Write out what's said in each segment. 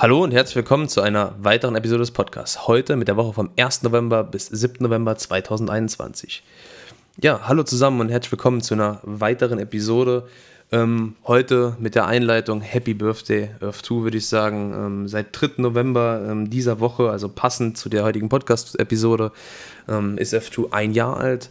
Hallo und herzlich willkommen zu einer weiteren Episode des Podcasts. Heute mit der Woche vom 1. November bis 7. November 2021. Ja, hallo zusammen und herzlich willkommen zu einer weiteren Episode. Ähm, heute mit der Einleitung Happy Birthday Earth 2, würde ich sagen. Ähm, seit 3. November ähm, dieser Woche, also passend zu der heutigen Podcast-Episode, ähm, ist Earth 2 ein Jahr alt.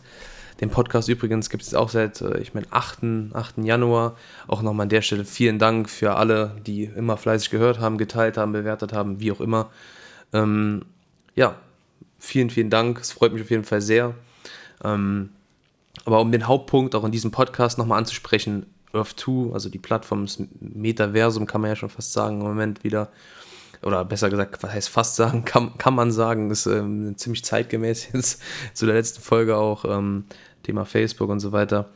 Den Podcast übrigens gibt es auch seit, äh, ich meine, 8. 8. Januar. Auch nochmal an der Stelle vielen Dank für alle, die immer fleißig gehört haben, geteilt haben, bewertet haben, wie auch immer. Ähm, ja, vielen, vielen Dank. Es freut mich auf jeden Fall sehr. Ähm, aber um den Hauptpunkt auch in diesem Podcast nochmal anzusprechen, Earth 2, also die Plattform, das Metaversum kann man ja schon fast sagen im Moment wieder, oder besser gesagt, was heißt fast sagen, kann, kann man sagen, ist ähm, ziemlich zeitgemäß jetzt zu der letzten Folge auch, ähm, Thema Facebook und so weiter.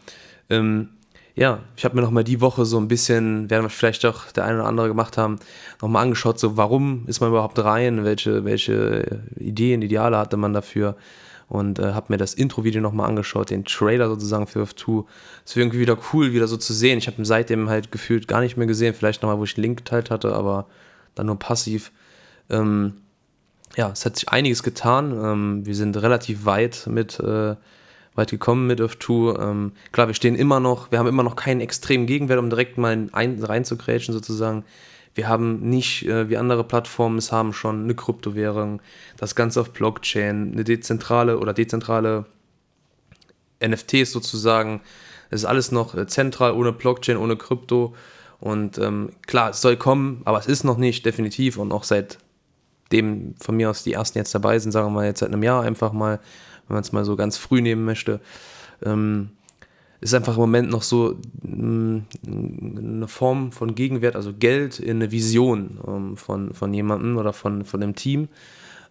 Ähm, ja, ich habe mir nochmal die Woche so ein bisschen, werden wir vielleicht auch der eine oder andere gemacht haben, nochmal angeschaut, so warum ist man überhaupt rein, welche, welche Ideen, Ideale hatte man dafür und äh, habe mir das Intro-Video nochmal angeschaut, den Trailer sozusagen für Earth 2. Es war irgendwie wieder cool, wieder so zu sehen. Ich habe ihn seitdem halt gefühlt gar nicht mehr gesehen, vielleicht nochmal, wo ich den Link geteilt hatte, aber dann nur passiv. Ähm, ja, es hat sich einiges getan. Ähm, wir sind relativ weit mit äh, weit gekommen mit Earth 2. Ähm, klar, wir stehen immer noch, wir haben immer noch keinen extremen Gegenwert, um direkt mal ein, reinzugrätschen sozusagen. Wir haben nicht, äh, wie andere Plattformen es haben, schon eine Kryptowährung, das Ganze auf Blockchain, eine dezentrale oder dezentrale NFTs sozusagen. Es ist alles noch äh, zentral, ohne Blockchain, ohne Krypto. Und ähm, klar, es soll kommen, aber es ist noch nicht definitiv und auch seit dem von mir aus die ersten jetzt dabei sind, sagen wir mal jetzt seit einem Jahr einfach mal, wenn man es mal so ganz früh nehmen möchte. Ähm, ist einfach im Moment noch so mh, mm, eine Form von Gegenwert, also Geld in eine Vision ähm, von, von jemandem oder von, von einem Team.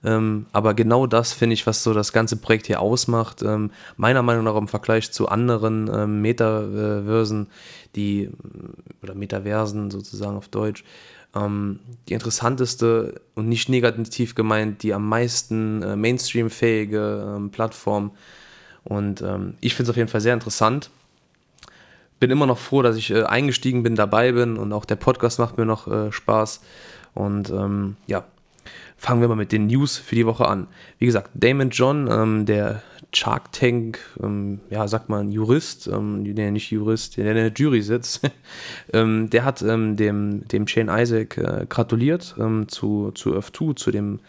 Ähm, aber genau das finde ich, was so das ganze Projekt hier ausmacht. Ähm, meiner Meinung nach im Vergleich zu anderen ähm, Metaversen, die, oder Metaversen sozusagen auf Deutsch, ähm, die interessanteste und nicht negativ gemeint, die am meisten äh, Mainstream-fähige ähm, Plattform. Und ähm, ich finde es auf jeden Fall sehr interessant bin immer noch froh, dass ich äh, eingestiegen bin, dabei bin und auch der Podcast macht mir noch äh, Spaß. Und ähm, ja, fangen wir mal mit den News für die Woche an. Wie gesagt, Damon John, ähm, der Shark Tank, ähm, ja, sagt man Jurist, ähm, der nicht Jurist, der in der Jury sitzt, ähm, der hat ähm, dem, dem Shane Isaac äh, gratuliert ähm, zu, zu Earth 2, zu dem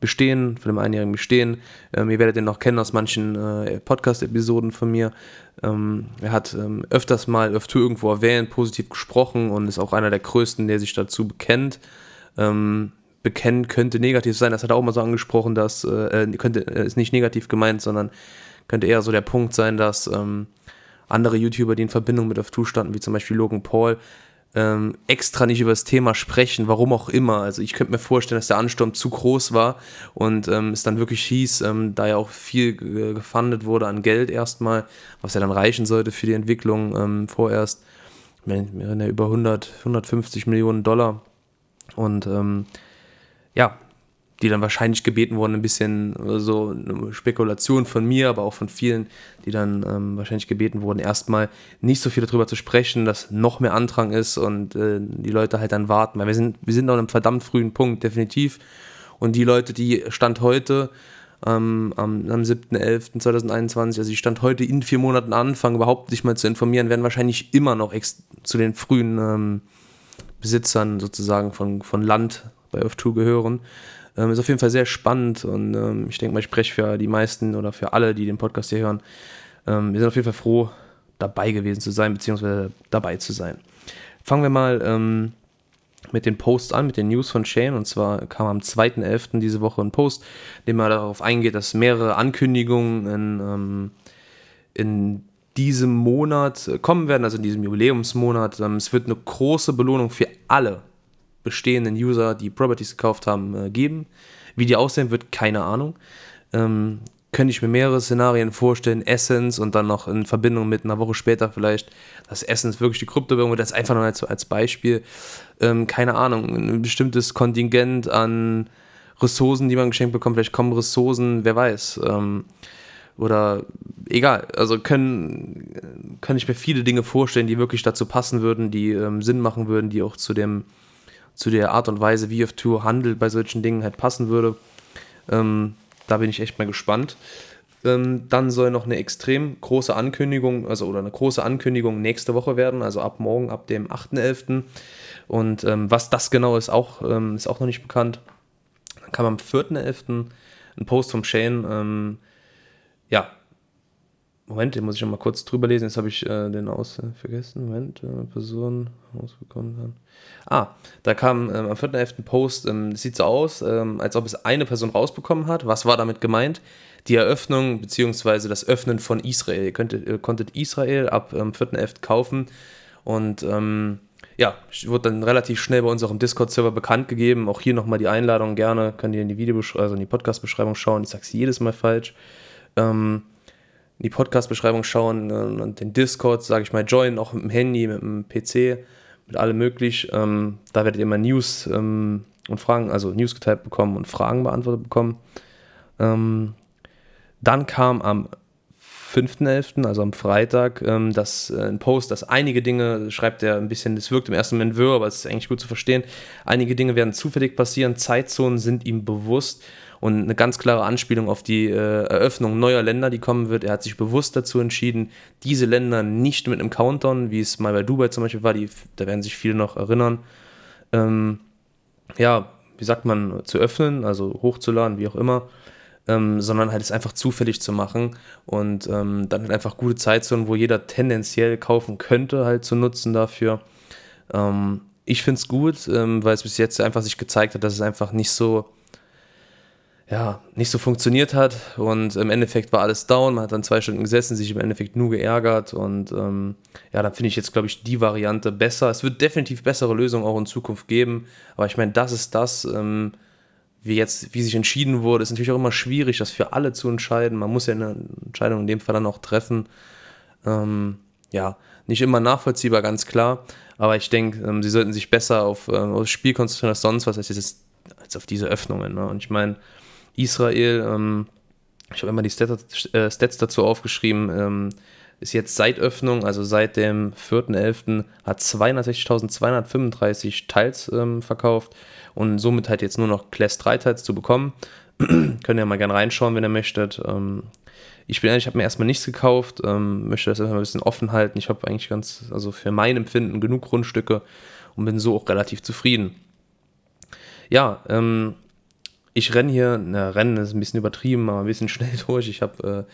Bestehen, von dem einjährigen Bestehen. Ähm, ihr werdet ihn noch kennen aus manchen äh, Podcast-Episoden von mir. Er hat öfters mal öfter irgendwo erwähnt, positiv gesprochen und ist auch einer der größten, der sich dazu bekennt. Ähm, bekennen könnte negativ sein, das hat er auch mal so angesprochen, dass äh, äh könnte, äh, ist nicht negativ gemeint, sondern könnte eher so der Punkt sein, dass ähm, andere YouTuber, die in Verbindung mit F2 standen, wie zum Beispiel Logan Paul, ähm, extra nicht über das Thema sprechen, warum auch immer. Also ich könnte mir vorstellen, dass der Ansturm zu groß war und ähm, es dann wirklich hieß, ähm, da ja auch viel gefundet wurde an Geld erstmal, was ja dann reichen sollte für die Entwicklung ähm, vorerst. Wir reden ja über 100, 150 Millionen Dollar und ähm, ja, die dann wahrscheinlich gebeten wurden, ein bisschen äh, so eine Spekulation von mir, aber auch von vielen, die dann ähm, wahrscheinlich gebeten wurden, erstmal nicht so viel darüber zu sprechen, dass noch mehr Andrang ist und äh, die Leute halt dann warten. Weil wir sind, wir sind noch an einem verdammt frühen Punkt, definitiv. Und die Leute, die Stand heute ähm, am, am 7.11.2021, also die Stand heute in vier Monaten anfangen, überhaupt sich mal zu informieren, werden wahrscheinlich immer noch zu den frühen ähm, Besitzern sozusagen von, von Land bei Earth 2 gehören. Ähm, ist auf jeden Fall sehr spannend und ähm, ich denke mal, ich spreche für die meisten oder für alle, die den Podcast hier hören. Ähm, wir sind auf jeden Fall froh, dabei gewesen zu sein, beziehungsweise dabei zu sein. Fangen wir mal ähm, mit den Posts an, mit den News von Shane. Und zwar kam am 2.11. diese Woche ein Post, in dem er darauf eingeht, dass mehrere Ankündigungen in, ähm, in diesem Monat kommen werden, also in diesem Jubiläumsmonat. Es wird eine große Belohnung für alle bestehenden User, die Properties gekauft haben, äh, geben. Wie die aussehen wird, keine Ahnung. Ähm, könnte ich mir mehrere Szenarien vorstellen. Essence und dann noch in Verbindung mit einer Woche später vielleicht, dass Essence wirklich die Kryptowährung wird. Das einfach nur als, als Beispiel. Ähm, keine Ahnung, ein bestimmtes Kontingent an Ressourcen, die man geschenkt bekommt. Vielleicht kommen Ressourcen, wer weiß. Ähm, oder egal, also können, kann ich mir viele Dinge vorstellen, die wirklich dazu passen würden, die ähm, Sinn machen würden, die auch zu dem zu der Art und Weise, wie F2 handelt bei solchen Dingen halt passen würde. Ähm, da bin ich echt mal gespannt. Ähm, dann soll noch eine extrem große Ankündigung, also oder eine große Ankündigung nächste Woche werden, also ab morgen, ab dem 8.11. Und ähm, was das genau ist, auch, ähm, ist auch noch nicht bekannt. Dann kam am 4.11. ein Post vom Shane, ähm, ja, Moment, den muss ich noch mal kurz drüber lesen. Jetzt habe ich äh, den aus äh, vergessen. Moment, äh, Person rausbekommen dann. Ah, da kam ähm, am 4.11. Post, ähm, sieht so aus, ähm, als ob es eine Person rausbekommen hat. Was war damit gemeint? Die Eröffnung bzw. das Öffnen von Israel. Ihr, könntet, ihr konntet Israel ab ähm, 4.11. kaufen und ähm, ja, wurde dann relativ schnell bei uns auch im Discord-Server bekannt gegeben. Auch hier nochmal die Einladung gerne, könnt ihr in die Video also in die Podcast-Beschreibung schauen. Ich sage es jedes Mal falsch. Ähm, in die Podcast-Beschreibung schauen äh, und den Discord, sage ich mal, joinen, auch mit dem Handy, mit dem PC, mit allem möglich. Ähm, da werdet ihr mal News ähm, und Fragen, also News geteilt bekommen und Fragen beantwortet bekommen. Ähm, dann kam am 5.11., also am Freitag, ähm, das, äh, ein Post, dass einige Dinge, schreibt er ein bisschen, das wirkt im ersten Moment wirr, aber es ist eigentlich gut zu verstehen, einige Dinge werden zufällig passieren, Zeitzonen sind ihm bewusst und eine ganz klare Anspielung auf die äh, Eröffnung neuer Länder, die kommen wird. Er hat sich bewusst dazu entschieden, diese Länder nicht mit einem Countdown, wie es mal bei Dubai zum Beispiel war, die, da werden sich viele noch erinnern, ähm, ja, wie sagt man, zu öffnen, also hochzuladen, wie auch immer. Ähm, sondern halt es einfach zufällig zu machen und ähm, dann halt einfach gute Zeitzonen, wo jeder tendenziell kaufen könnte, halt zu nutzen dafür. Ähm, ich finde es gut, ähm, weil es bis jetzt einfach sich gezeigt hat, dass es einfach nicht so ja, nicht so funktioniert hat und im Endeffekt war alles down. Man hat dann zwei Stunden gesessen, sich im Endeffekt nur geärgert und ähm, ja, dann finde ich jetzt, glaube ich, die Variante besser. Es wird definitiv bessere Lösungen auch in Zukunft geben, aber ich meine, das ist das, ähm, wie jetzt, wie sich entschieden wurde, ist natürlich auch immer schwierig, das für alle zu entscheiden. Man muss ja eine Entscheidung in dem Fall dann auch treffen. Ähm, ja, nicht immer nachvollziehbar, ganz klar, aber ich denke, ähm, sie sollten sich besser auf, äh, auf das Spiel konzentrieren als sonst was, als, jetzt, als auf diese Öffnungen. Ne? Und ich meine, Israel, ähm, ich habe immer die Stats, äh, Stats dazu aufgeschrieben, ähm, ist jetzt seit Öffnung, also seit dem 4.11., hat 260.235 Teils ähm, verkauft und somit halt jetzt nur noch Class 3 Teils zu bekommen. Könnt ihr mal gerne reinschauen, wenn ihr möchtet. Ähm, ich bin ehrlich, ich habe mir erstmal nichts gekauft, ähm, möchte das erstmal ein bisschen offen halten. Ich habe eigentlich ganz, also für mein Empfinden genug Grundstücke und bin so auch relativ zufrieden. Ja, ähm, ich renne hier, na, rennen ist ein bisschen übertrieben, aber ein bisschen schnell durch. Ich habe äh,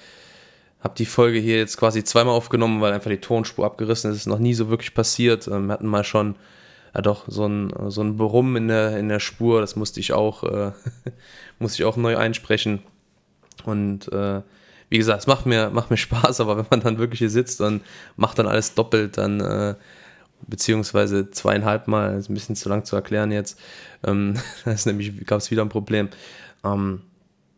hab die Folge hier jetzt quasi zweimal aufgenommen, weil einfach die Tonspur abgerissen ist. Das ist noch nie so wirklich passiert. Ähm, wir hatten mal schon, ja doch, so ein, so ein Brummen in der, in der Spur. Das musste ich auch, äh, musste ich auch neu einsprechen. Und äh, wie gesagt, es macht mir, macht mir Spaß, aber wenn man dann wirklich hier sitzt und macht dann alles doppelt, dann äh, beziehungsweise zweieinhalb Mal, ist ein bisschen zu lang zu erklären jetzt. Ähm, da ist nämlich, gab es wieder ein Problem. Ähm,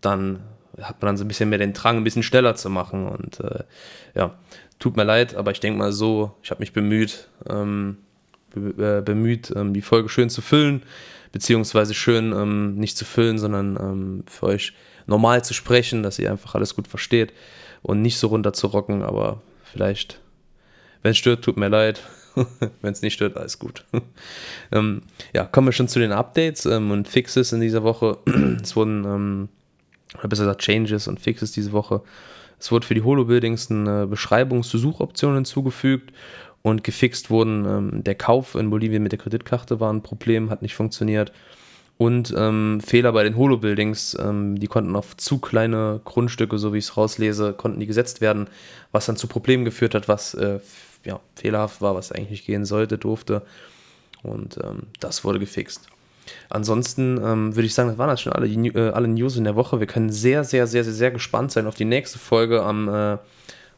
dann hat man dann so ein bisschen mehr den Drang, ein bisschen schneller zu machen. Und äh, ja, tut mir leid, aber ich denke mal so, ich habe mich bemüht, ähm, be äh, bemüht, ähm, die Folge schön zu füllen, beziehungsweise schön ähm, nicht zu füllen, sondern ähm, für euch normal zu sprechen, dass ihr einfach alles gut versteht und nicht so runter zu rocken, aber vielleicht, wenn es stört, tut mir leid. Wenn es nicht stört, alles gut. ähm, ja, kommen wir schon zu den Updates ähm, und Fixes in dieser Woche. es wurden, oder besser gesagt, Changes und Fixes diese Woche. Es wurde für die Holo-Buildings eine Beschreibung zu Suchoptionen hinzugefügt und gefixt wurden. Ähm, der Kauf in Bolivien mit der Kreditkarte war ein Problem, hat nicht funktioniert. Und ähm, Fehler bei den Holo-Buildings, ähm, die konnten auf zu kleine Grundstücke, so wie ich es rauslese, konnten die gesetzt werden, was dann zu Problemen geführt hat, was äh, ja, fehlerhaft war, was eigentlich nicht gehen sollte, durfte. Und ähm, das wurde gefixt. Ansonsten ähm, würde ich sagen, das waren das schon alle, äh, alle News in der Woche. Wir können sehr, sehr, sehr, sehr, sehr gespannt sein auf die nächste Folge am, äh,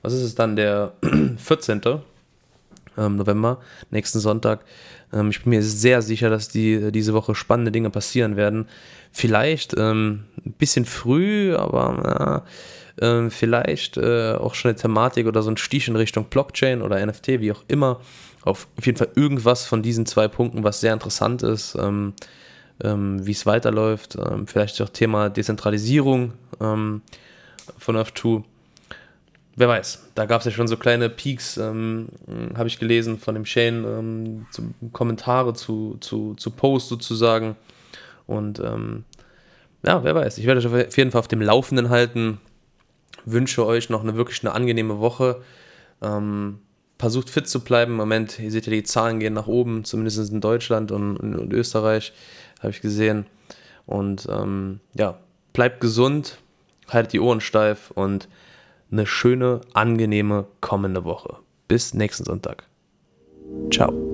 was ist es dann, der 14. Ähm, November, nächsten Sonntag. Ähm, ich bin mir sehr sicher, dass die, diese Woche spannende Dinge passieren werden. Vielleicht ähm, ein bisschen früh, aber äh, vielleicht äh, auch schon eine Thematik oder so ein Stich in Richtung Blockchain oder NFT, wie auch immer. Auf, jeden Fall irgendwas von diesen zwei Punkten, was sehr interessant ist, ähm, ähm, wie es weiterläuft. Ähm, vielleicht auch Thema Dezentralisierung ähm, von F2. Wer weiß, da gab es ja schon so kleine Peaks, ähm, habe ich gelesen von dem Shane, ähm, zu, Kommentare zu, zu, zu Post sozusagen. Und ähm, ja, wer weiß, ich werde euch auf jeden Fall auf dem Laufenden halten. Wünsche euch noch eine wirklich eine angenehme Woche. Ähm, versucht fit zu bleiben. Im Moment, ihr seht ja, die Zahlen gehen nach oben, zumindest in Deutschland und, und, und Österreich, habe ich gesehen. Und ähm, ja, bleibt gesund, haltet die Ohren steif und eine schöne, angenehme kommende Woche. Bis nächsten Sonntag. Ciao.